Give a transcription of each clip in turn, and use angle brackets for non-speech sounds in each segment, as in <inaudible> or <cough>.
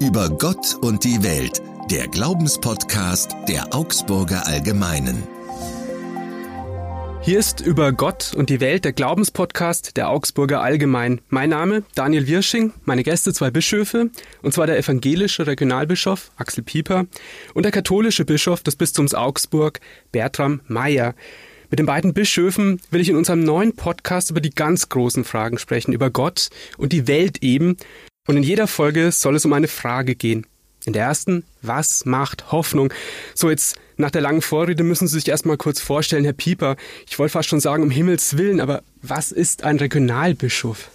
Über Gott und die Welt, der Glaubenspodcast der Augsburger Allgemeinen. Hier ist über Gott und die Welt der Glaubenspodcast der Augsburger Allgemein. Mein Name Daniel Wirsching, meine Gäste zwei Bischöfe, und zwar der evangelische Regionalbischof Axel Pieper und der katholische Bischof des Bistums Augsburg Bertram Meyer. Mit den beiden Bischöfen will ich in unserem neuen Podcast über die ganz großen Fragen sprechen, über Gott und die Welt eben. Und in jeder Folge soll es um eine Frage gehen. In der ersten, was macht Hoffnung? So, jetzt nach der langen Vorrede müssen Sie sich erstmal kurz vorstellen, Herr Pieper. Ich wollte fast schon sagen, um Himmels Willen, aber was ist ein Regionalbischof?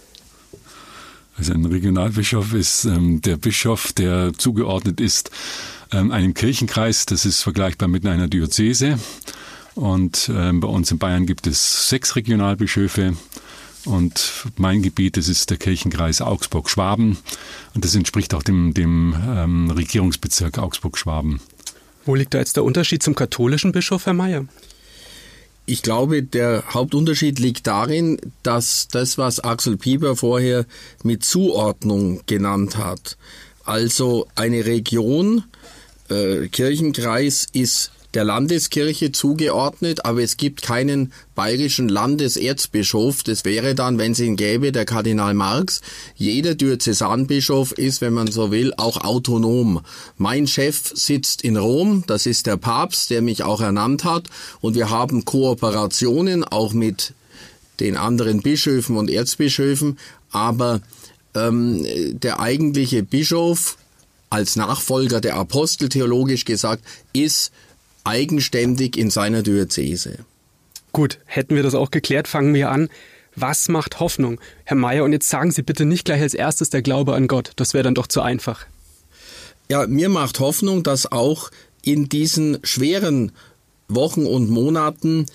Also ein Regionalbischof ist ähm, der Bischof, der zugeordnet ist ähm, einem Kirchenkreis. Das ist vergleichbar mit einer Diözese. Und ähm, bei uns in Bayern gibt es sechs Regionalbischöfe. Und mein Gebiet, das ist der Kirchenkreis Augsburg-Schwaben. Und das entspricht auch dem, dem ähm, Regierungsbezirk Augsburg-Schwaben. Wo liegt da jetzt der Unterschied zum katholischen Bischof, Herr Mayer? Ich glaube, der Hauptunterschied liegt darin, dass das, was Axel Pieper vorher mit Zuordnung genannt hat, also eine Region, äh, Kirchenkreis ist der Landeskirche zugeordnet, aber es gibt keinen bayerischen Landeserzbischof. Das wäre dann, wenn es ihn gäbe, der Kardinal Marx. Jeder Diözesanbischof ist, wenn man so will, auch autonom. Mein Chef sitzt in Rom, das ist der Papst, der mich auch ernannt hat, und wir haben Kooperationen auch mit den anderen Bischöfen und Erzbischöfen, aber ähm, der eigentliche Bischof als Nachfolger der Apostel theologisch gesagt ist eigenständig in seiner Diözese. Gut, hätten wir das auch geklärt, fangen wir an. Was macht Hoffnung? Herr Mayer, und jetzt sagen Sie bitte nicht gleich als erstes der Glaube an Gott. Das wäre dann doch zu einfach. Ja, mir macht Hoffnung, dass auch in diesen schweren Wochen und Monaten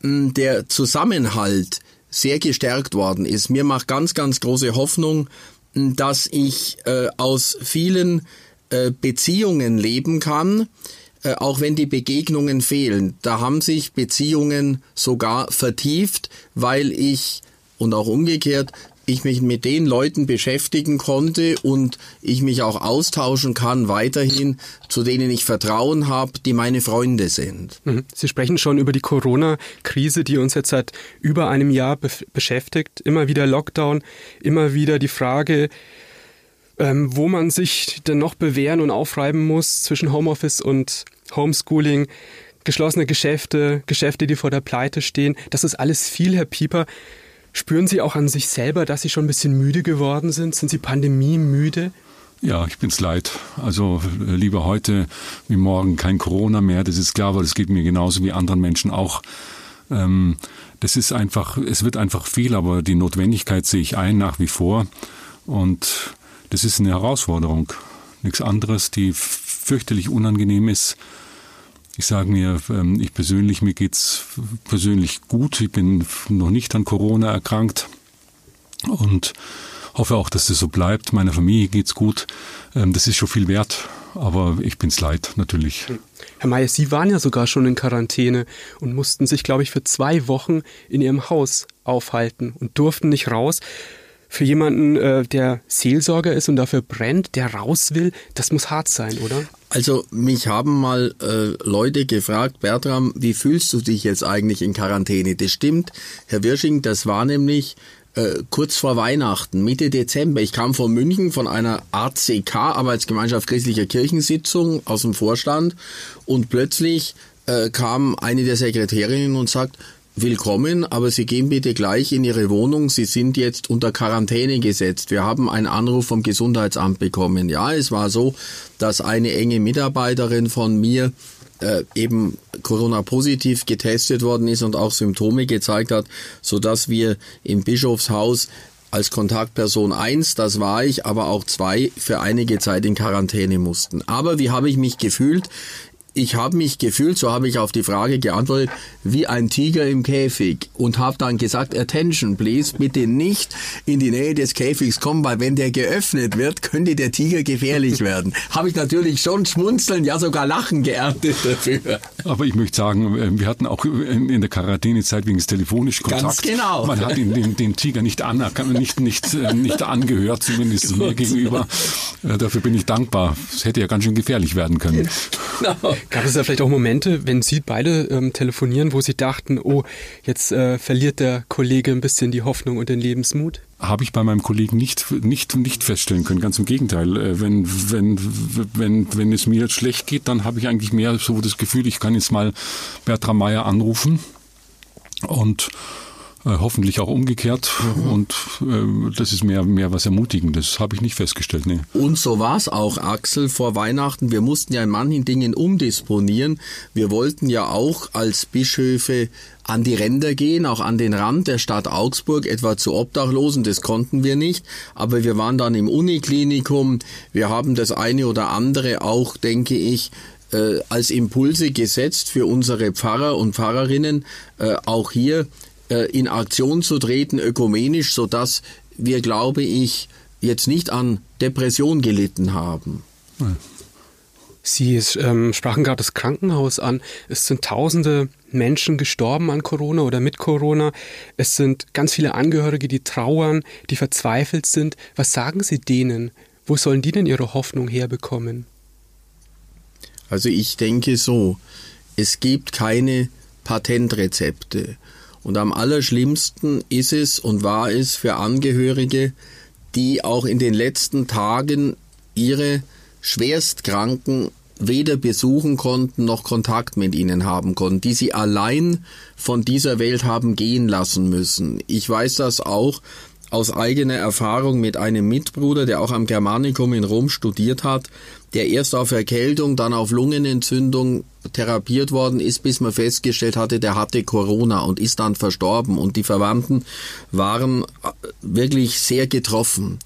hm, der Zusammenhalt sehr gestärkt worden ist. Mir macht ganz, ganz große Hoffnung, hm, dass ich äh, aus vielen äh, Beziehungen leben kann, äh, auch wenn die Begegnungen fehlen. Da haben sich Beziehungen sogar vertieft, weil ich und auch umgekehrt ich mich mit den Leuten beschäftigen konnte und ich mich auch austauschen kann weiterhin, zu denen ich Vertrauen habe, die meine Freunde sind. Mhm. Sie sprechen schon über die Corona-Krise, die uns jetzt seit über einem Jahr be beschäftigt. Immer wieder Lockdown, immer wieder die Frage, ähm, wo man sich denn noch bewähren und aufreiben muss zwischen Homeoffice und Homeschooling, geschlossene Geschäfte, Geschäfte, die vor der Pleite stehen. Das ist alles viel, Herr Pieper. Spüren Sie auch an sich selber, dass Sie schon ein bisschen müde geworden sind? Sind Sie pandemiemüde? Ja, ich bin's leid. Also äh, lieber heute wie morgen kein Corona mehr. Das ist klar, aber das geht mir genauso wie anderen Menschen auch. Ähm, das ist einfach, es wird einfach viel, aber die Notwendigkeit sehe ich ein nach wie vor. Und das ist eine Herausforderung. Nichts anderes, die fürchterlich unangenehm ist. Ich sage mir, ähm, ich persönlich, mir geht's persönlich gut. Ich bin noch nicht an Corona erkrankt und hoffe auch, dass das so bleibt. Meiner Familie geht's gut. Ähm, das ist schon viel wert, aber ich bin's leid, natürlich. Herr Mayer, Sie waren ja sogar schon in Quarantäne und mussten sich, glaube ich, für zwei Wochen in Ihrem Haus aufhalten und durften nicht raus für jemanden, äh, der Seelsorger ist und dafür brennt, der raus will, das muss hart sein, oder? Also mich haben mal äh, Leute gefragt, Bertram, wie fühlst du dich jetzt eigentlich in Quarantäne? Das stimmt, Herr Wirsching, das war nämlich äh, kurz vor Weihnachten, Mitte Dezember. Ich kam von München von einer ACK, Arbeitsgemeinschaft christlicher Kirchensitzung aus dem Vorstand und plötzlich äh, kam eine der Sekretärinnen und sagt, Willkommen, aber Sie gehen bitte gleich in Ihre Wohnung. Sie sind jetzt unter Quarantäne gesetzt. Wir haben einen Anruf vom Gesundheitsamt bekommen. Ja, es war so, dass eine enge Mitarbeiterin von mir äh, eben Corona-positiv getestet worden ist und auch Symptome gezeigt hat, so dass wir im Bischofshaus als Kontaktperson eins, das war ich, aber auch zwei für einige Zeit in Quarantäne mussten. Aber wie habe ich mich gefühlt? Ich habe mich gefühlt, so habe ich auf die Frage geantwortet, wie ein Tiger im Käfig und habe dann gesagt, attention please, bitte nicht in die Nähe des Käfigs kommen, weil wenn der geöffnet wird, könnte der Tiger gefährlich werden. <laughs> habe ich natürlich schon schmunzeln, ja sogar lachen geerntet dafür. Aber ich möchte sagen, äh, wir hatten auch in der Quarantänezeit wegen des telefonisch Kontakt. Ganz genau. Man hat den, den, den Tiger nicht, an, nicht, nicht, äh, nicht angehört, zumindest <laughs> mir gegenüber. Äh, dafür bin ich dankbar. Es hätte ja ganz schön gefährlich werden können. Genau. Gab es da vielleicht auch Momente, wenn Sie beide ähm, telefonieren, wo Sie dachten, oh, jetzt äh, verliert der Kollege ein bisschen die Hoffnung und den Lebensmut? Habe ich bei meinem Kollegen nicht, nicht, nicht feststellen können. Ganz im Gegenteil. Äh, wenn, wenn, wenn, wenn es mir schlecht geht, dann habe ich eigentlich mehr so das Gefühl, ich kann jetzt mal Bertram Meyer anrufen und hoffentlich auch umgekehrt. Mhm. Und äh, das ist mehr, mehr was Ermutigendes. Habe ich nicht festgestellt. Nee. Und so war es auch, Axel, vor Weihnachten. Wir mussten ja in manchen Dingen umdisponieren. Wir wollten ja auch als Bischöfe an die Ränder gehen, auch an den Rand der Stadt Augsburg, etwa zu Obdachlosen, das konnten wir nicht, aber wir waren dann im Uniklinikum, wir haben das eine oder andere auch, denke ich, äh, als Impulse gesetzt für unsere Pfarrer und Pfarrerinnen, äh, auch hier äh, in Aktion zu treten, ökumenisch, sodass wir, glaube ich, jetzt nicht an Depression gelitten haben. Sie ähm, sprachen gerade das Krankenhaus an. Es sind tausende Menschen gestorben an Corona oder mit Corona. Es sind ganz viele Angehörige, die trauern, die verzweifelt sind. Was sagen Sie denen? Wo sollen die denn ihre Hoffnung herbekommen? Also ich denke so, es gibt keine Patentrezepte. Und am allerschlimmsten ist es und war es für Angehörige, die auch in den letzten Tagen ihre Schwerstkranken weder besuchen konnten noch Kontakt mit ihnen haben konnten, die sie allein von dieser Welt haben gehen lassen müssen. Ich weiß das auch aus eigener Erfahrung mit einem Mitbruder, der auch am Germanicum in Rom studiert hat, der erst auf Erkältung, dann auf Lungenentzündung therapiert worden ist, bis man festgestellt hatte, der hatte Corona und ist dann verstorben. Und die Verwandten waren äh, wirklich sehr getroffen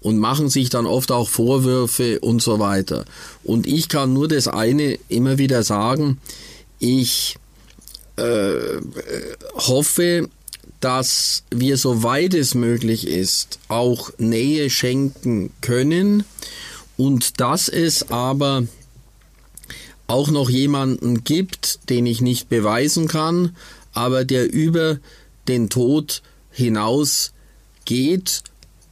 und machen sich dann oft auch Vorwürfe und so weiter. Und ich kann nur das eine immer wieder sagen, ich äh, hoffe, dass wir, soweit es möglich ist, auch Nähe schenken können und dass es aber auch noch jemanden gibt, den ich nicht beweisen kann, aber der über den Tod hinaus geht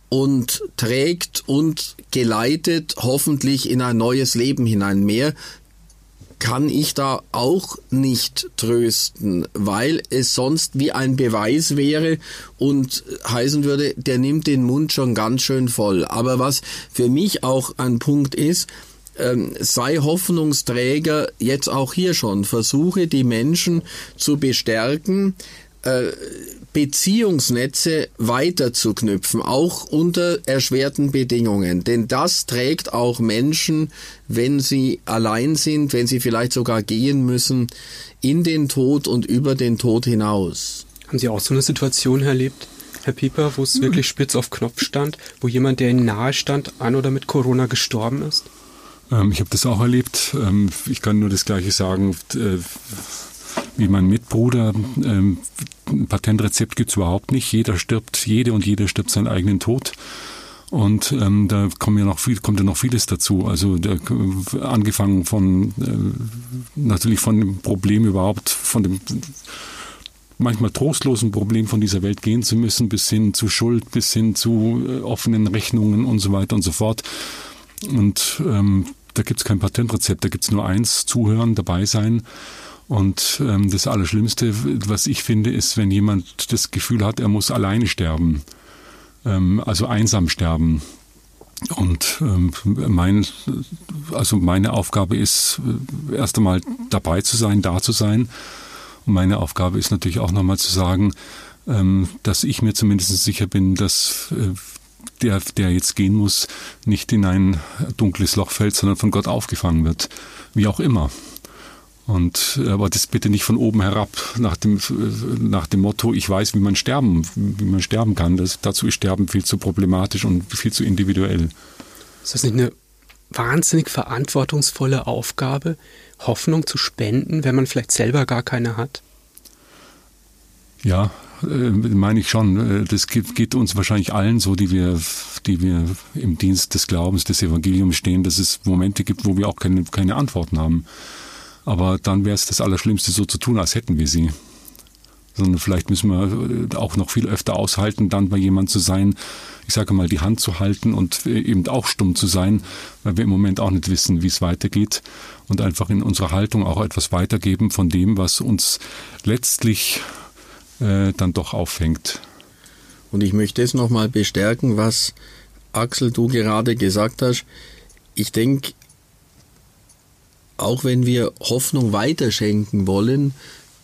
und trägt und geleitet hoffentlich in ein neues Leben hinein. Mehr kann ich da auch nicht trösten, weil es sonst wie ein Beweis wäre und heißen würde, der nimmt den Mund schon ganz schön voll. Aber was für mich auch ein Punkt ist, ähm, sei Hoffnungsträger jetzt auch hier schon. Versuche die Menschen zu bestärken, äh, Beziehungsnetze weiterzuknüpfen, auch unter erschwerten Bedingungen. Denn das trägt auch Menschen, wenn sie allein sind, wenn sie vielleicht sogar gehen müssen, in den Tod und über den Tod hinaus. Haben Sie auch so eine Situation erlebt, Herr Pieper, wo es wirklich spitz auf Knopf stand, wo jemand, der Ihnen nahe stand, an oder mit Corona gestorben ist? Ähm, ich habe das auch erlebt. Ähm, ich kann nur das Gleiche sagen äh, wie mein Mitbruder. Ähm, ein Patentrezept gibt es überhaupt nicht. Jeder stirbt, jede und jeder stirbt seinen eigenen Tod. Und ähm, da kommt ja noch viel, kommt ja noch vieles dazu. Also der, angefangen von äh, natürlich von dem Problem überhaupt, von dem manchmal trostlosen Problem von dieser Welt gehen zu müssen, bis hin zu Schuld, bis hin zu äh, offenen Rechnungen und so weiter und so fort. Und ähm, da gibt es kein Patentrezept, da gibt es nur eins, zuhören, dabei sein und ähm, das Allerschlimmste, was ich finde, ist, wenn jemand das Gefühl hat, er muss alleine sterben, ähm, also einsam sterben. Und ähm, mein, also meine Aufgabe ist, äh, erst einmal dabei zu sein, da zu sein. Und meine Aufgabe ist natürlich auch nochmal zu sagen, ähm, dass ich mir zumindest sicher bin, dass äh, der, der jetzt gehen muss, nicht in ein dunkles Loch fällt, sondern von Gott aufgefangen wird. Wie auch immer. Und aber das bitte nicht von oben herab nach dem nach dem Motto, ich weiß, wie man sterben, wie man sterben kann. Das, dazu ist Sterben viel zu problematisch und viel zu individuell. Ist das nicht eine wahnsinnig verantwortungsvolle Aufgabe, Hoffnung zu spenden, wenn man vielleicht selber gar keine hat? Ja, meine ich schon. Äh, das geht, geht, uns wahrscheinlich allen so, die wir, die wir im Dienst des Glaubens, des Evangeliums stehen, dass es Momente gibt, wo wir auch keine, keine Antworten haben. Aber dann wäre es das Allerschlimmste, so zu tun, als hätten wir sie. Sondern vielleicht müssen wir äh, auch noch viel öfter aushalten, dann bei jemand zu sein, ich sage mal, die Hand zu halten und eben auch stumm zu sein, weil wir im Moment auch nicht wissen, wie es weitergeht und einfach in unserer Haltung auch etwas weitergeben von dem, was uns letztlich äh, dann doch auffängt. Und ich möchte es nochmal bestärken, was Axel du gerade gesagt hast. Ich denke, auch wenn wir Hoffnung weiterschenken wollen,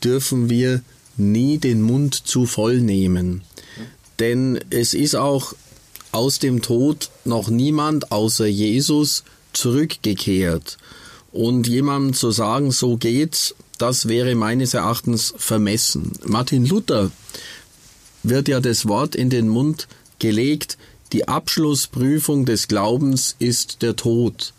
dürfen wir nie den Mund zu voll nehmen. Denn es ist auch aus dem Tod noch niemand außer Jesus zurückgekehrt. Und jemandem zu sagen, so geht's, das wäre meines Erachtens vermessen. Martin Luther wird ja das Wort in den Mund gelegt, die Abschlussprüfung des Glaubens ist der Tod.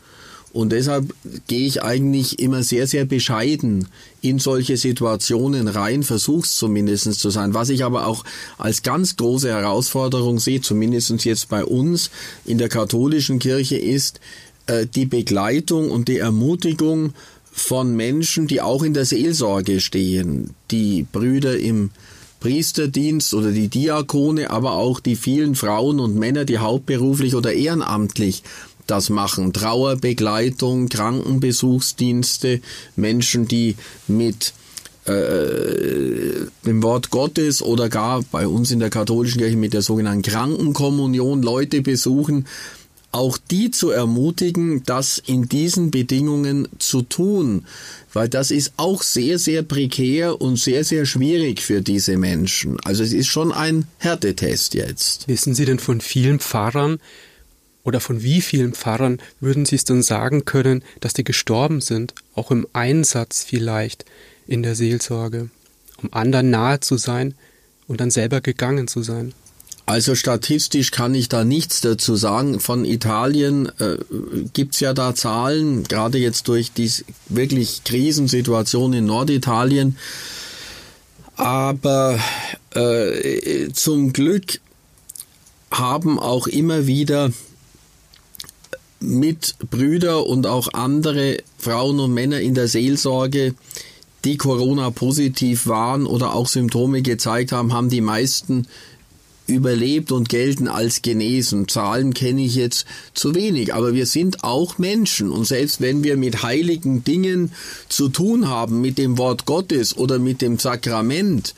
Und deshalb gehe ich eigentlich immer sehr, sehr bescheiden in solche Situationen rein, versuch's zumindest zu sein. Was ich aber auch als ganz große Herausforderung sehe, zumindest jetzt bei uns in der katholischen Kirche, ist äh, die Begleitung und die Ermutigung von Menschen, die auch in der Seelsorge stehen, die Brüder im Priesterdienst oder die Diakone, aber auch die vielen Frauen und Männer, die hauptberuflich oder ehrenamtlich das machen. Trauerbegleitung, Krankenbesuchsdienste, Menschen, die mit äh, dem Wort Gottes oder gar bei uns in der katholischen Kirche mit der sogenannten Krankenkommunion Leute besuchen auch die zu ermutigen, das in diesen Bedingungen zu tun, weil das ist auch sehr, sehr prekär und sehr, sehr schwierig für diese Menschen. Also es ist schon ein Härtetest jetzt. Wissen Sie denn von vielen Pfarrern oder von wie vielen Pfarrern würden Sie es denn sagen können, dass die gestorben sind, auch im Einsatz vielleicht in der Seelsorge, um anderen nahe zu sein und dann selber gegangen zu sein? Also statistisch kann ich da nichts dazu sagen. Von Italien äh, gibt's ja da Zahlen, gerade jetzt durch die wirklich Krisensituation in Norditalien. Aber äh, zum Glück haben auch immer wieder Mitbrüder und auch andere Frauen und Männer in der Seelsorge, die Corona positiv waren oder auch Symptome gezeigt haben, haben die meisten überlebt und gelten als genesen. Zahlen kenne ich jetzt zu wenig, aber wir sind auch Menschen und selbst wenn wir mit heiligen Dingen zu tun haben, mit dem Wort Gottes oder mit dem Sakrament,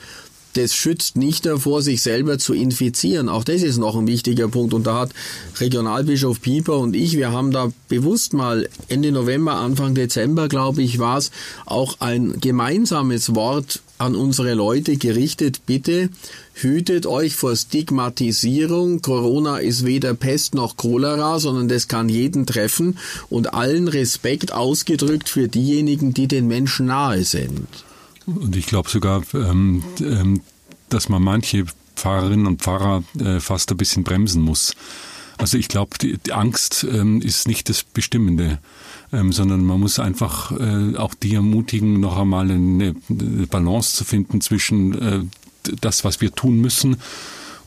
das schützt nicht davor, sich selber zu infizieren. Auch das ist noch ein wichtiger Punkt. Und da hat Regionalbischof Pieper und ich, wir haben da bewusst mal Ende November, Anfang Dezember, glaube ich, war es, auch ein gemeinsames Wort an unsere Leute gerichtet. Bitte hütet euch vor Stigmatisierung. Corona ist weder Pest noch Cholera, sondern das kann jeden treffen. Und allen Respekt ausgedrückt für diejenigen, die den Menschen nahe sind. Und ich glaube sogar, ähm, ähm, dass man manche Pfarrerinnen und Pfarrer äh, fast ein bisschen bremsen muss. Also ich glaube, die, die, Angst ähm, ist nicht das Bestimmende, ähm, sondern man muss einfach äh, auch die ermutigen, noch einmal eine, Balance zu finden zwischen äh, das, was wir tun müssen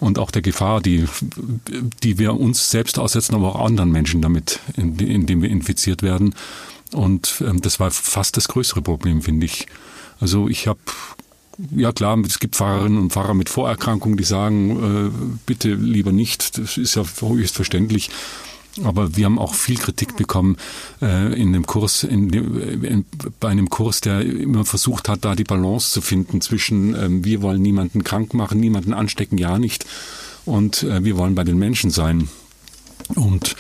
und auch der Gefahr, die, die wir uns selbst aussetzen, aber auch anderen Menschen damit, indem wir infiziert werden. Und ähm, das war fast das größere Problem, finde ich. Also ich habe ja klar, es gibt Fahrerinnen und Fahrer mit Vorerkrankungen, die sagen, äh, bitte lieber nicht. Das ist ja höchst verständlich. Aber wir haben auch viel Kritik bekommen äh, in dem Kurs, in dem, in, bei einem Kurs, der immer versucht hat, da die Balance zu finden zwischen ähm, wir wollen niemanden krank machen, niemanden anstecken, ja nicht, und äh, wir wollen bei den Menschen sein. Und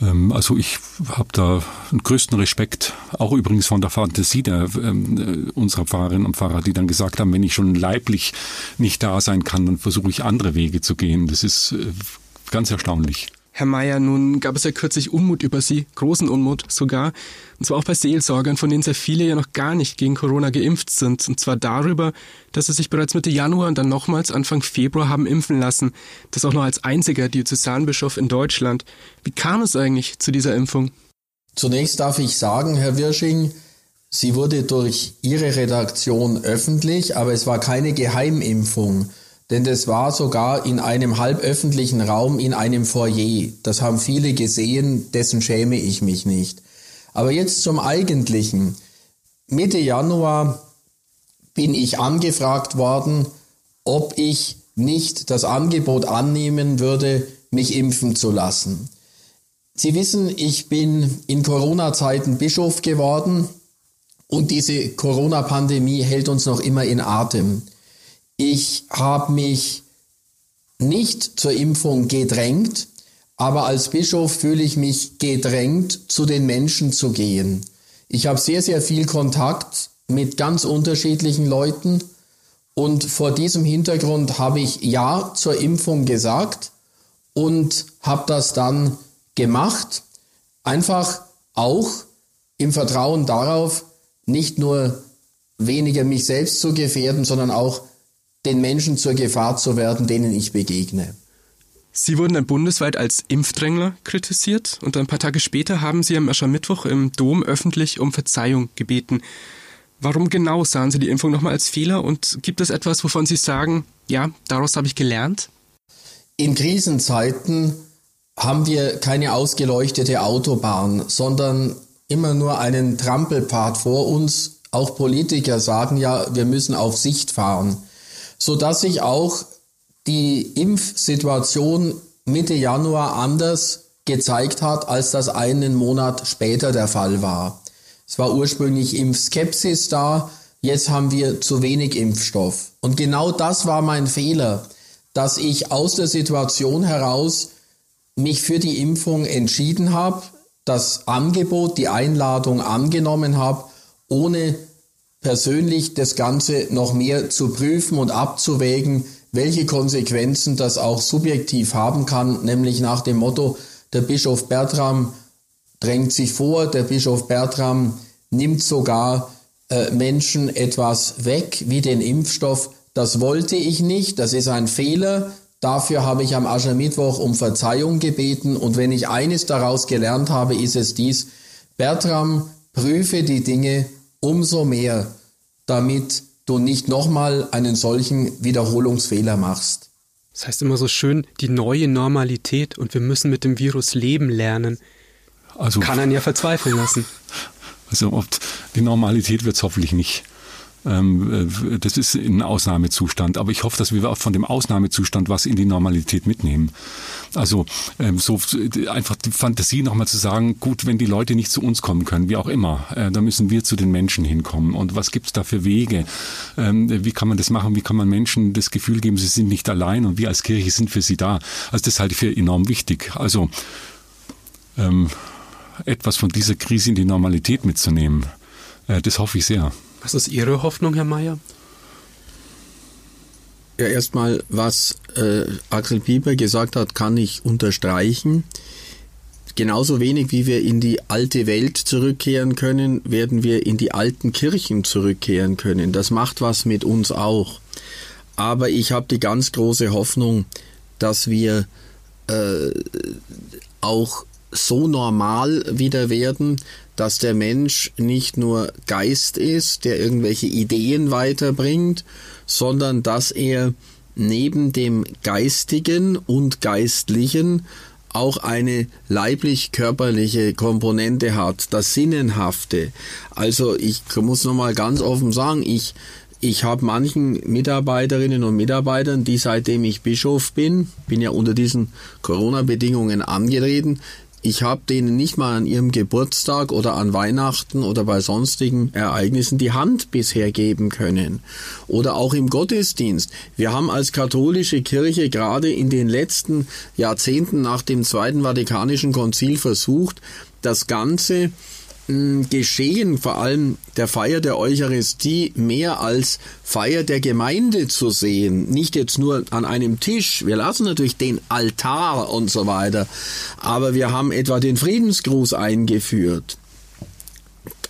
ähm, also ich habe da den größten Respekt, auch übrigens von der Fantasie der, ähm, äh, unserer Pfarrerinnen und Pfarrer, die dann gesagt haben, wenn ich schon leiblich nicht da sein kann, dann versuche ich andere Wege zu gehen. Das ist äh, ganz erstaunlich. Herr Mayer, nun gab es ja kürzlich Unmut über Sie, großen Unmut sogar, und zwar auch bei Seelsorgern, von denen sehr viele ja noch gar nicht gegen Corona geimpft sind, und zwar darüber, dass sie sich bereits Mitte Januar und dann nochmals Anfang Februar haben impfen lassen, das auch noch als einziger Diözesanbischof in Deutschland. Wie kam es eigentlich zu dieser Impfung? Zunächst darf ich sagen, Herr Wirsching, sie wurde durch Ihre Redaktion öffentlich, aber es war keine Geheimimpfung, denn das war sogar in einem halböffentlichen Raum in einem Foyer. Das haben viele gesehen, dessen schäme ich mich nicht. Aber jetzt zum Eigentlichen. Mitte Januar bin ich angefragt worden, ob ich nicht das Angebot annehmen würde, mich impfen zu lassen. Sie wissen, ich bin in Corona-Zeiten Bischof geworden und diese Corona-Pandemie hält uns noch immer in Atem. Ich habe mich nicht zur Impfung gedrängt, aber als Bischof fühle ich mich gedrängt, zu den Menschen zu gehen. Ich habe sehr, sehr viel Kontakt mit ganz unterschiedlichen Leuten und vor diesem Hintergrund habe ich Ja zur Impfung gesagt und habe das dann gemacht, einfach auch im Vertrauen darauf, nicht nur weniger mich selbst zu gefährden, sondern auch den Menschen zur Gefahr zu werden, denen ich begegne. Sie wurden dann bundesweit als Impfdrängler kritisiert und ein paar Tage später haben Sie am Aschermittwoch im Dom öffentlich um Verzeihung gebeten. Warum genau sahen Sie die Impfung nochmal als Fehler und gibt es etwas, wovon Sie sagen, ja, daraus habe ich gelernt? In Krisenzeiten haben wir keine ausgeleuchtete Autobahn, sondern immer nur einen Trampelpfad vor uns. Auch Politiker sagen ja, wir müssen auf Sicht fahren, sodass sich auch die Impfsituation Mitte Januar anders gezeigt hat, als das einen Monat später der Fall war. Es war ursprünglich Impfskepsis da, jetzt haben wir zu wenig Impfstoff. Und genau das war mein Fehler, dass ich aus der Situation heraus mich für die Impfung entschieden habe, das Angebot, die Einladung angenommen habe, ohne persönlich das Ganze noch mehr zu prüfen und abzuwägen, welche Konsequenzen das auch subjektiv haben kann, nämlich nach dem Motto, der Bischof Bertram drängt sich vor, der Bischof Bertram nimmt sogar äh, Menschen etwas weg, wie den Impfstoff. Das wollte ich nicht, das ist ein Fehler. Dafür habe ich am Aschermittwoch um Verzeihung gebeten und wenn ich eines daraus gelernt habe, ist es dies, Bertram, prüfe die Dinge umso mehr, damit du nicht nochmal einen solchen Wiederholungsfehler machst. Das heißt immer so schön, die neue Normalität und wir müssen mit dem Virus leben lernen. Also kann einen ja verzweifeln lassen. <laughs> Also ob die Normalität wird es hoffentlich nicht. Ähm, äh, das ist ein Ausnahmezustand. Aber ich hoffe, dass wir auch von dem Ausnahmezustand was in die Normalität mitnehmen. Also ähm, so einfach die Fantasie nochmal zu sagen, gut, wenn die Leute nicht zu uns kommen können, wie auch immer, äh, dann müssen wir zu den Menschen hinkommen. Und was gibt es da für Wege? Ähm, wie kann man das machen? Wie kann man Menschen das Gefühl geben, sie sind nicht allein und wir als Kirche sind für sie da? Also das halte ich für enorm wichtig. Also etwas von dieser Krise in die Normalität mitzunehmen, äh, das hoffe ich sehr. Was ist Ihre Hoffnung, Herr Mayer? Ja, erstmal, was äh, Axel Pieper gesagt hat, kann ich unterstreichen. Genauso wenig wie wir in die alte Welt zurückkehren können, werden wir in die alten Kirchen zurückkehren können. Das macht was mit uns auch. Aber ich habe die ganz große Hoffnung, dass wir äh, auch so normal wieder werden, dass der Mensch nicht nur Geist ist, der irgendwelche Ideen weiterbringt, sondern dass er neben dem Geistigen und Geistlichen auch eine leiblich-körperliche Komponente hat, das Sinnenhafte. Also ich muss nochmal ganz offen sagen, ich ich habe manchen Mitarbeiterinnen und Mitarbeitern, die seitdem ich Bischof bin, bin ja unter diesen Corona-Bedingungen angetreten, ich habe denen nicht mal an ihrem Geburtstag oder an Weihnachten oder bei sonstigen Ereignissen die Hand bisher geben können. Oder auch im Gottesdienst. Wir haben als katholische Kirche gerade in den letzten Jahrzehnten nach dem Zweiten Vatikanischen Konzil versucht, das Ganze Geschehen, vor allem der Feier der Eucharistie, mehr als Feier der Gemeinde zu sehen. Nicht jetzt nur an einem Tisch. Wir lassen natürlich den Altar und so weiter. Aber wir haben etwa den Friedensgruß eingeführt.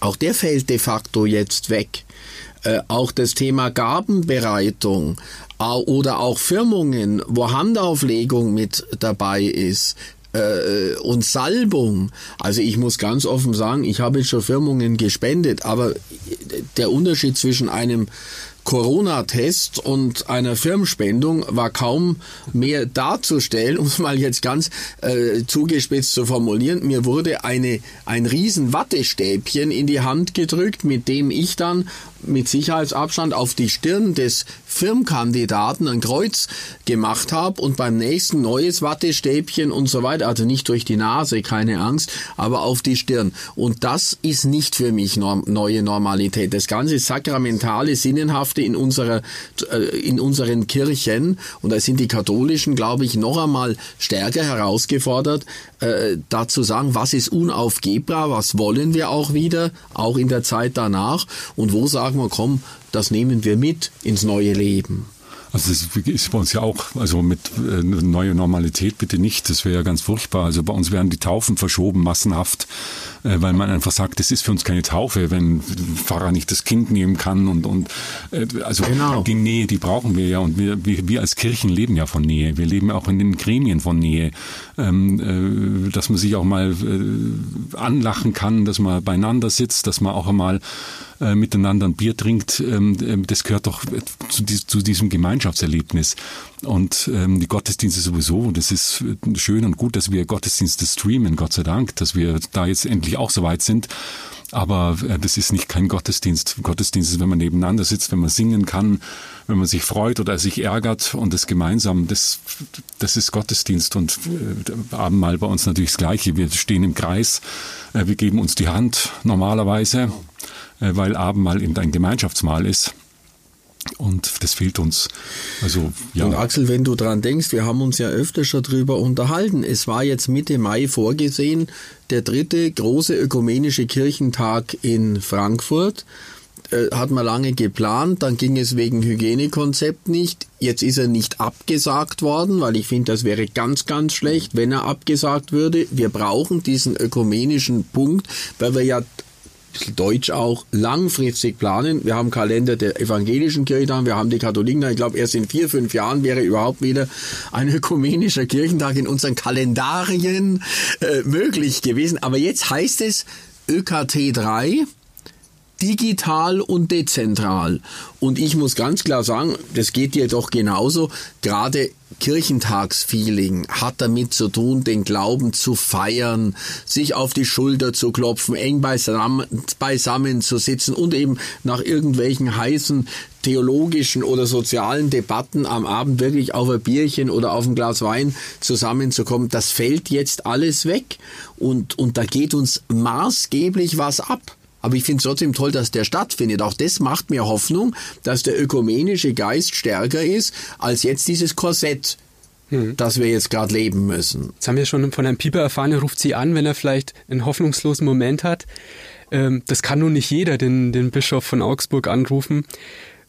Auch der fällt de facto jetzt weg. Äh, auch das Thema Gabenbereitung äh, oder auch Firmungen, wo Handauflegung mit dabei ist, äh, und Salbung. Also ich muss ganz offen sagen, ich habe jetzt schon Firmungen gespendet, aber der Unterschied zwischen einem Corona-Test und einer Firmenspendung war kaum mehr darzustellen, <laughs> um es mal jetzt ganz äh, zugespitzt zu formulieren. Mir wurde eine, ein riesen Wattestäbchen in die Hand gedrückt, mit dem ich dann mit Sicherheitsabstand auf die Stirn des Firmkandidaten ein Kreuz gemacht habe und beim nächsten neues Wattestäbchen und so weiter, also nicht durch die Nase, keine Angst, aber auf die Stirn. Und das ist nicht für mich norm neue Normalität. Das ganze sakramentale, sinnenhafte in unserer, äh, in unseren Kirchen, und da sind die katholischen, glaube ich, noch einmal stärker herausgefordert, äh, dazu sagen, was ist unaufgebbar, was wollen wir auch wieder, auch in der Zeit danach, und wo sagen wir, komm, das nehmen wir mit ins neue Leben. Also das ist bei uns ja auch, also mit äh, neue Normalität bitte nicht, das wäre ja ganz furchtbar. Also bei uns werden die Taufen verschoben, massenhaft, äh, weil man einfach sagt, das ist für uns keine Taufe, wenn Pfarrer nicht das Kind nehmen kann und, und äh, also genau. die Nähe, die brauchen wir ja und wir, wir, wir als Kirchen leben ja von Nähe. Wir leben auch in den Gremien von Nähe, ähm, äh, dass man sich auch mal äh, anlachen kann, dass man beieinander sitzt, dass man auch einmal äh, miteinander ein Bier trinkt, ähm, ähm, das gehört doch zu, zu diesem Gemeinschaftserlebnis. Und ähm, die Gottesdienste sowieso, das ist schön und gut, dass wir Gottesdienste streamen, Gott sei Dank, dass wir da jetzt endlich auch so weit sind. Aber äh, das ist nicht kein Gottesdienst. Gottesdienst ist, wenn man nebeneinander sitzt, wenn man singen kann, wenn man sich freut oder sich ärgert und das gemeinsam, das, das ist Gottesdienst. Und äh, Abendmahl bei uns natürlich das Gleiche. Wir stehen im Kreis, äh, wir geben uns die Hand normalerweise. Äh, weil Abendmahl eben ein Gemeinschaftsmahl ist. Und das fehlt uns. Also, ja. Und Axel, wenn du dran denkst, wir haben uns ja öfter schon drüber unterhalten. Es war jetzt Mitte Mai vorgesehen, der dritte große ökumenische Kirchentag in Frankfurt. Äh, hat man lange geplant, dann ging es wegen Hygienekonzept nicht. Jetzt ist er nicht abgesagt worden, weil ich finde, das wäre ganz, ganz schlecht, wenn er abgesagt würde. Wir brauchen diesen ökumenischen Punkt, weil wir ja bisschen deutsch auch, langfristig planen. Wir haben Kalender der evangelischen Kirche da, wir haben die Katholiken da. Ich glaube, erst in vier, fünf Jahren wäre überhaupt wieder ein ökumenischer Kirchentag in unseren Kalendarien äh, möglich gewesen. Aber jetzt heißt es ÖKT 3 digital und dezentral. Und ich muss ganz klar sagen, das geht dir doch genauso. Gerade Kirchentagsfeeling hat damit zu tun, den Glauben zu feiern, sich auf die Schulter zu klopfen, eng beisammen, beisammen zu sitzen und eben nach irgendwelchen heißen theologischen oder sozialen Debatten am Abend wirklich auf ein Bierchen oder auf ein Glas Wein zusammenzukommen. Das fällt jetzt alles weg und, und da geht uns maßgeblich was ab. Aber ich finde es trotzdem toll, dass der stattfindet. Auch das macht mir Hoffnung, dass der ökumenische Geist stärker ist als jetzt dieses Korsett, hm. das wir jetzt gerade leben müssen. Jetzt haben wir schon von einem Pieper erfahren, er ruft Sie an, wenn er vielleicht einen hoffnungslosen Moment hat. Ähm, das kann nun nicht jeder den, den Bischof von Augsburg anrufen.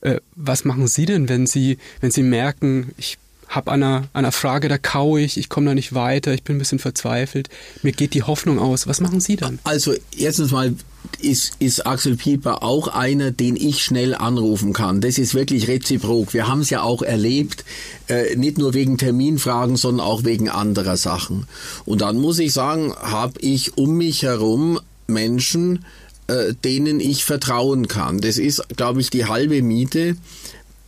Äh, was machen Sie denn, wenn Sie, wenn Sie merken, ich habe an einer, einer Frage, da kau ich, ich komme da nicht weiter, ich bin ein bisschen verzweifelt, mir geht die Hoffnung aus. Was machen Sie dann? Also erstens mal ist, ist Axel Pieper auch einer, den ich schnell anrufen kann. Das ist wirklich reziprok. Wir haben es ja auch erlebt, äh, nicht nur wegen Terminfragen, sondern auch wegen anderer Sachen. Und dann muss ich sagen, habe ich um mich herum Menschen, äh, denen ich vertrauen kann. Das ist, glaube ich, die halbe Miete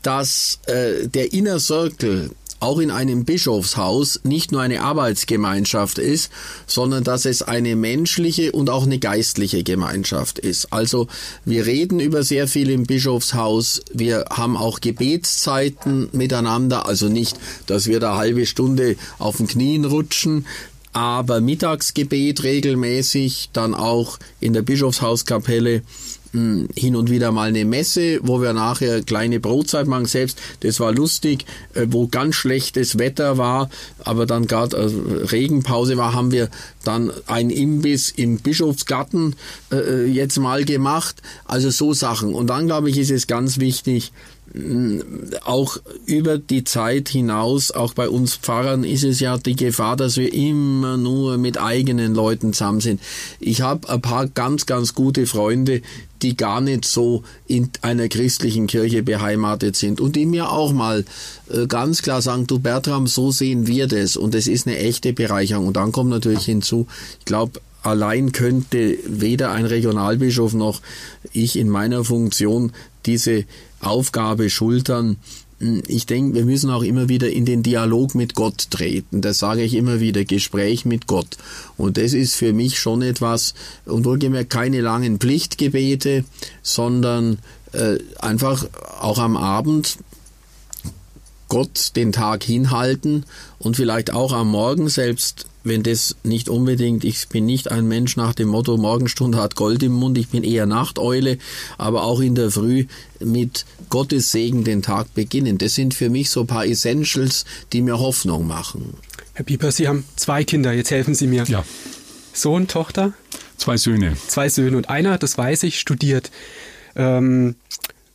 dass äh, der Inner Circle auch in einem Bischofshaus nicht nur eine Arbeitsgemeinschaft ist, sondern dass es eine menschliche und auch eine geistliche Gemeinschaft ist. Also wir reden über sehr viel im Bischofshaus. Wir haben auch Gebetszeiten miteinander, also nicht, dass wir da halbe Stunde auf den Knien rutschen, aber Mittagsgebet regelmäßig, dann auch in der Bischofshauskapelle hin und wieder mal eine Messe, wo wir nachher kleine Brotzeit machen selbst. Das war lustig, äh, wo ganz schlechtes Wetter war, aber dann gerade äh, Regenpause war, haben wir dann ein Imbiss im Bischofsgarten äh, jetzt mal gemacht. Also so Sachen. Und dann glaube ich, ist es ganz wichtig, auch über die Zeit hinaus, auch bei uns Pfarrern ist es ja die Gefahr, dass wir immer nur mit eigenen Leuten zusammen sind. Ich habe ein paar ganz, ganz gute Freunde, die gar nicht so in einer christlichen Kirche beheimatet sind und die mir auch mal äh, ganz klar sagen, du Bertram, so sehen wir das und es ist eine echte Bereicherung. Und dann kommt natürlich hinzu, ich glaube, allein könnte weder ein Regionalbischof noch ich in meiner Funktion diese Aufgabe schultern. Ich denke, wir müssen auch immer wieder in den Dialog mit Gott treten. Das sage ich immer wieder, Gespräch mit Gott. Und das ist für mich schon etwas, und wohlgemerkt keine langen Pflichtgebete, sondern äh, einfach auch am Abend Gott den Tag hinhalten und vielleicht auch am Morgen selbst wenn das nicht unbedingt, ich bin nicht ein Mensch nach dem Motto, Morgenstunde hat Gold im Mund, ich bin eher Nachteule, aber auch in der Früh mit Gottes Segen den Tag beginnen. Das sind für mich so ein paar Essentials, die mir Hoffnung machen. Herr Pieper, Sie haben zwei Kinder, jetzt helfen Sie mir. Ja. Sohn, Tochter? Zwei Söhne. Zwei Söhne und einer, das weiß ich, studiert. Ähm,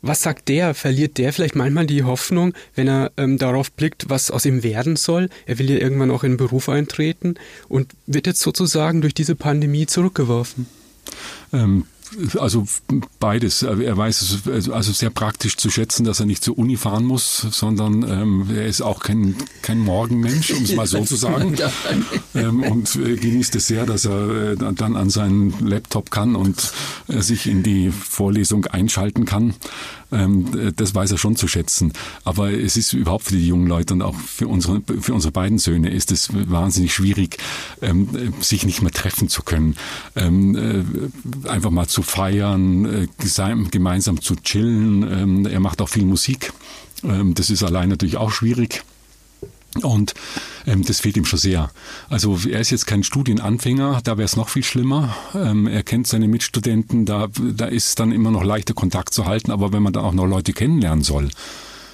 was sagt der? Verliert der vielleicht manchmal die Hoffnung, wenn er ähm, darauf blickt, was aus ihm werden soll? Er will ja irgendwann auch in den Beruf eintreten und wird jetzt sozusagen durch diese Pandemie zurückgeworfen. Ähm, also beides. Er weiß es also sehr praktisch zu schätzen, dass er nicht zur Uni fahren muss, sondern ähm, er ist auch kein, kein Morgenmensch, um es mal so zu sagen. <laughs> ähm, und äh, genießt es sehr, dass er äh, dann an seinen Laptop kann und äh, sich in die Vorlesung einschalten kann. Ähm, das weiß er schon zu schätzen. Aber es ist überhaupt für die jungen Leute und auch für unsere, für unsere beiden Söhne ist es wahnsinnig schwierig, ähm, sich nicht mehr treffen zu können. Ähm, äh, einfach mal zu feiern, äh, gemeinsam zu chillen. Er macht auch viel Musik. Das ist allein natürlich auch schwierig. Und ähm, das fehlt ihm schon sehr. Also er ist jetzt kein Studienanfänger, da wäre es noch viel schlimmer. Ähm, er kennt seine Mitstudenten, da, da ist dann immer noch leichter Kontakt zu halten, aber wenn man dann auch noch Leute kennenlernen soll,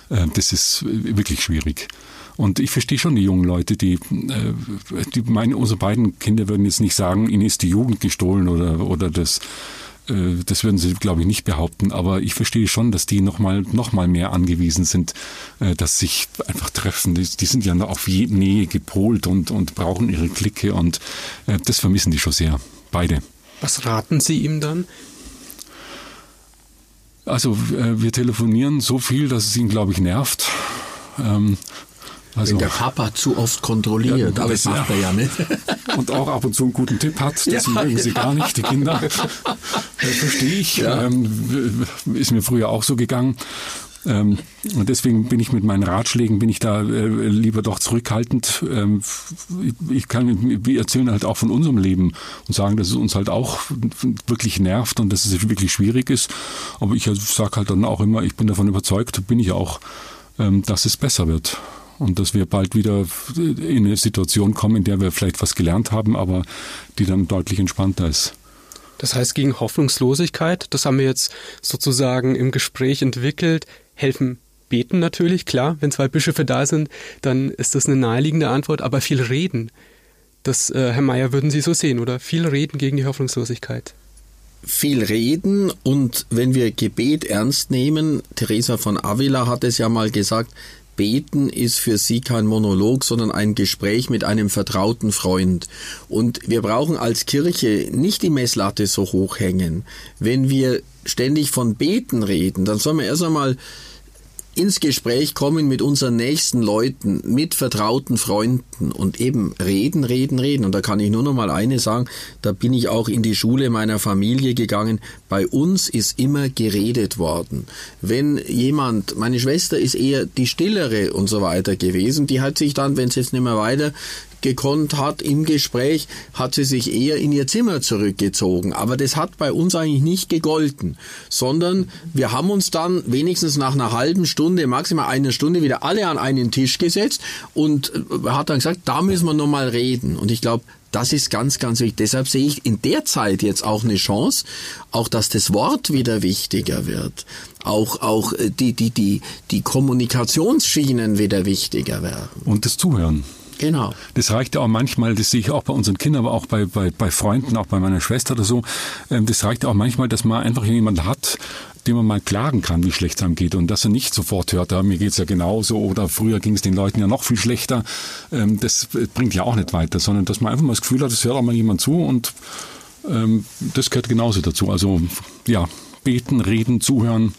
äh, das ist wirklich schwierig. Und ich verstehe schon die jungen Leute, die, äh, die meine, unsere beiden Kinder würden jetzt nicht sagen, ihnen ist die Jugend gestohlen oder, oder das das würden sie, glaube ich, nicht behaupten. Aber ich verstehe schon, dass die nochmal noch mal mehr angewiesen sind, äh, dass sich einfach treffen. Die, die sind ja auf Nähe gepolt und, und brauchen ihre Clique und äh, das vermissen die schon sehr. Beide. Was raten Sie ihm dann? Also wir telefonieren so viel, dass es ihn, glaube ich, nervt. Ähm, also, Wenn der Papa zu oft kontrolliert, ja, aber das macht ja. er ja nicht. <laughs> Und auch ab und zu einen guten Tipp hat, das ja. mögen sie gar nicht, die Kinder. <laughs> Verstehe ich. Ähm, ist mir früher auch so gegangen. Ähm, und deswegen bin ich mit meinen Ratschlägen, bin ich da äh, lieber doch zurückhaltend. Ähm, ich kann, wir erzählen halt auch von unserem Leben und sagen, dass es uns halt auch wirklich nervt und dass es wirklich schwierig ist. Aber ich sage halt dann auch immer, ich bin davon überzeugt, bin ich auch, ähm, dass es besser wird und dass wir bald wieder in eine Situation kommen, in der wir vielleicht was gelernt haben, aber die dann deutlich entspannter ist. Das heißt, gegen Hoffnungslosigkeit, das haben wir jetzt sozusagen im Gespräch entwickelt, helfen beten natürlich, klar, wenn zwei Bischöfe da sind, dann ist das eine naheliegende Antwort, aber viel reden. Das, äh, Herr Mayer, würden Sie so sehen, oder? Viel reden gegen die Hoffnungslosigkeit viel reden und wenn wir Gebet ernst nehmen, Teresa von Avila hat es ja mal gesagt, Beten ist für sie kein Monolog, sondern ein Gespräch mit einem vertrauten Freund. Und wir brauchen als Kirche nicht die Messlatte so hoch hängen. Wenn wir ständig von Beten reden, dann sollen wir erst einmal ins Gespräch kommen mit unseren nächsten Leuten, mit vertrauten Freunden und eben reden, reden, reden. Und da kann ich nur noch mal eine sagen, da bin ich auch in die Schule meiner Familie gegangen. Bei uns ist immer geredet worden. Wenn jemand, meine Schwester ist eher die stillere und so weiter gewesen, die hat sich dann, wenn es jetzt nicht mehr weiter gekonnt hat im Gespräch, hat sie sich eher in ihr Zimmer zurückgezogen. Aber das hat bei uns eigentlich nicht gegolten, sondern wir haben uns dann wenigstens nach einer halben Stunde, maximal einer Stunde wieder alle an einen Tisch gesetzt und äh, hat dann gesagt, da müssen wir nochmal reden. Und ich glaube, das ist ganz, ganz wichtig. Deshalb sehe ich in der Zeit jetzt auch eine Chance, auch dass das Wort wieder wichtiger wird. Auch, auch äh, die, die, die, die Kommunikationsschienen wieder wichtiger werden. Und das Zuhören. Genau. Das reicht ja auch manchmal, das sehe ich auch bei unseren Kindern, aber auch bei, bei, bei Freunden, auch bei meiner Schwester oder so. Ähm, das reicht auch manchmal, dass man einfach jemanden hat, dem man mal klagen kann, wie schlecht es einem geht und dass er nicht sofort hört, ja, mir geht's ja genauso oder früher ging es den Leuten ja noch viel schlechter. Ähm, das bringt ja auch nicht weiter, sondern dass man einfach mal das Gefühl hat, es hört auch mal jemand zu und ähm, das gehört genauso dazu. Also ja, beten, reden, zuhören,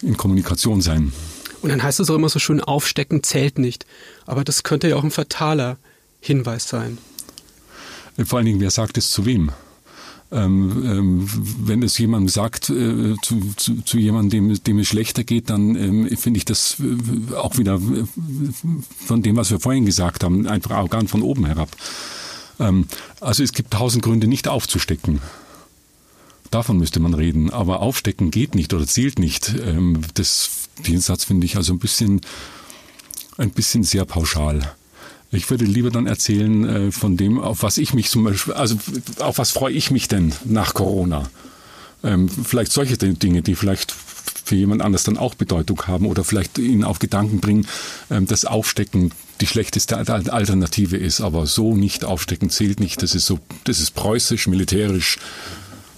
in Kommunikation sein. Und dann heißt es auch immer so schön, aufstecken zählt nicht. Aber das könnte ja auch ein fataler Hinweis sein. Vor allen Dingen, wer sagt es zu wem? Ähm, ähm, wenn es jemand sagt äh, zu, zu, zu jemandem, dem, dem es schlechter geht, dann ähm, finde ich das äh, auch wieder äh, von dem, was wir vorhin gesagt haben, einfach arrogant von oben herab. Ähm, also es gibt tausend Gründe, nicht aufzustecken. Davon müsste man reden. Aber aufstecken geht nicht oder zählt nicht. Ähm, das, den Satz finde ich also ein bisschen, ein bisschen sehr pauschal. Ich würde lieber dann erzählen äh, von dem, auf was ich mich zum Beispiel, also auf was freue ich mich denn nach Corona? Ähm, vielleicht solche Dinge, die vielleicht für jemand anders dann auch Bedeutung haben oder vielleicht ihn auf Gedanken bringen, ähm, dass Aufstecken die schlechteste Alternative ist, aber so nicht aufstecken zählt nicht. Das ist so, das ist preußisch, militärisch.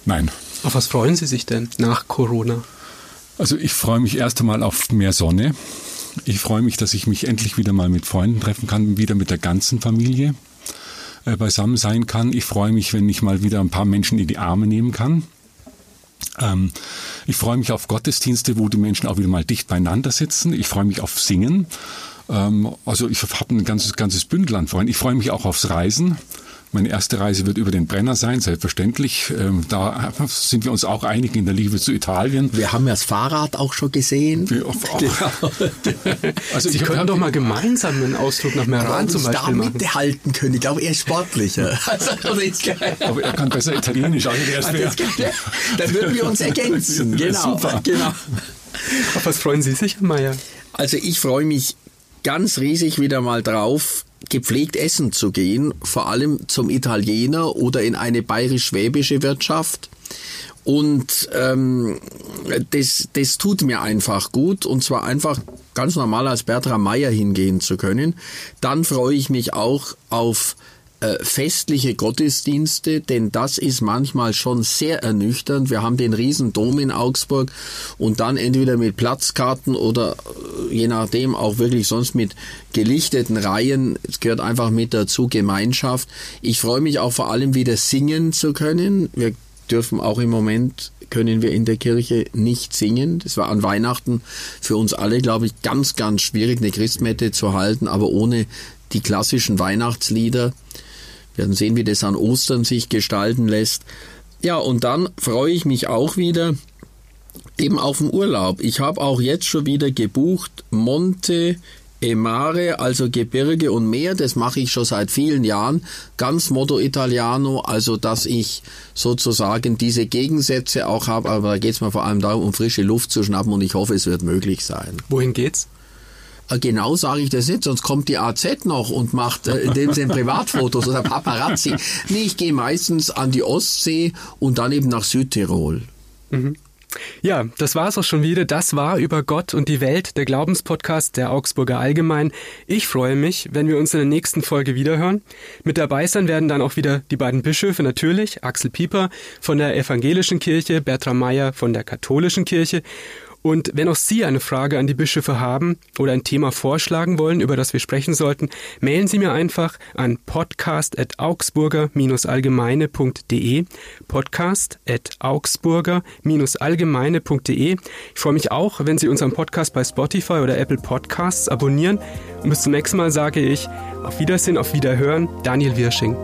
Nein. Auf was freuen Sie sich denn nach Corona? Also ich freue mich erst einmal auf mehr Sonne. Ich freue mich, dass ich mich endlich wieder mal mit Freunden treffen kann, wieder mit der ganzen Familie äh, beisammen sein kann. Ich freue mich, wenn ich mal wieder ein paar Menschen in die Arme nehmen kann. Ähm, ich freue mich auf Gottesdienste, wo die Menschen auch wieder mal dicht beieinander sitzen. Ich freue mich auf Singen. Ähm, also ich habe ein ganzes, ganzes Bündel an Freunden. Ich freue mich auch aufs Reisen. Meine erste Reise wird über den Brenner sein, selbstverständlich. Ähm, da sind wir uns auch einig in der Liebe zu Italien. Wir haben ja das Fahrrad auch schon gesehen. Wir, auch, genau. <laughs> also Sie können doch mal gemeinsam einen Ausflug nach Meran zum Beispiel damit machen. halten können. Ich glaube, er ist sportlicher. <laughs> Also, Aber er kann besser Italienisch. Also der ist Dann würden wir uns <laughs> ergänzen. Genau, super. genau. Auf was freuen Sie sich, Herr Mayer? Also ich freue mich ganz riesig wieder mal drauf, gepflegt essen zu gehen, vor allem zum Italiener oder in eine bayerisch-schwäbische Wirtschaft. Und ähm, das, das tut mir einfach gut und zwar einfach ganz normal als Bertram Meyer hingehen zu können. Dann freue ich mich auch auf äh, festliche Gottesdienste, denn das ist manchmal schon sehr ernüchternd. Wir haben den Riesendom in Augsburg und dann entweder mit Platzkarten oder äh, je nachdem auch wirklich sonst mit gelichteten Reihen. Es gehört einfach mit dazu Gemeinschaft. Ich freue mich auch vor allem wieder singen zu können. Wir dürfen auch im Moment können wir in der Kirche nicht singen. Das war an Weihnachten für uns alle, glaube ich, ganz, ganz schwierig, eine Christmette zu halten, aber ohne die klassischen Weihnachtslieder. Wir werden sehen, wie das an Ostern sich gestalten lässt. Ja, und dann freue ich mich auch wieder eben auf den Urlaub. Ich habe auch jetzt schon wieder gebucht Monte e Mare, also Gebirge und Meer. Das mache ich schon seit vielen Jahren. Ganz Motto Italiano, also dass ich sozusagen diese Gegensätze auch habe. Aber da geht es mir vor allem darum, um frische Luft zu schnappen und ich hoffe, es wird möglich sein. Wohin geht's? Äh, genau sage ich das nicht, sonst kommt die AZ noch und macht äh, in dem Sinne Privatfotos oder Paparazzi. <laughs> Nee, ich gehe meistens an die Ostsee und dann eben nach Südtirol. Mhm. Ja, das war es auch schon wieder. Das war über Gott und die Welt, der Glaubenspodcast der Augsburger Allgemein. Ich freue mich, wenn wir uns in der nächsten Folge wiederhören. Mit dabei sein werden dann auch wieder die beiden Bischöfe natürlich, Axel Pieper von der evangelischen Kirche, Bertram Meyer von der katholischen Kirche und wenn auch Sie eine Frage an die Bischöfe haben oder ein Thema vorschlagen wollen, über das wir sprechen sollten, mailen Sie mir einfach an podcast.augsburger-allgemeine.de podcast.augsburger-allgemeine.de Ich freue mich auch, wenn Sie unseren Podcast bei Spotify oder Apple Podcasts abonnieren. Und bis zum nächsten Mal sage ich auf Wiedersehen, auf Wiederhören, Daniel Wirsching.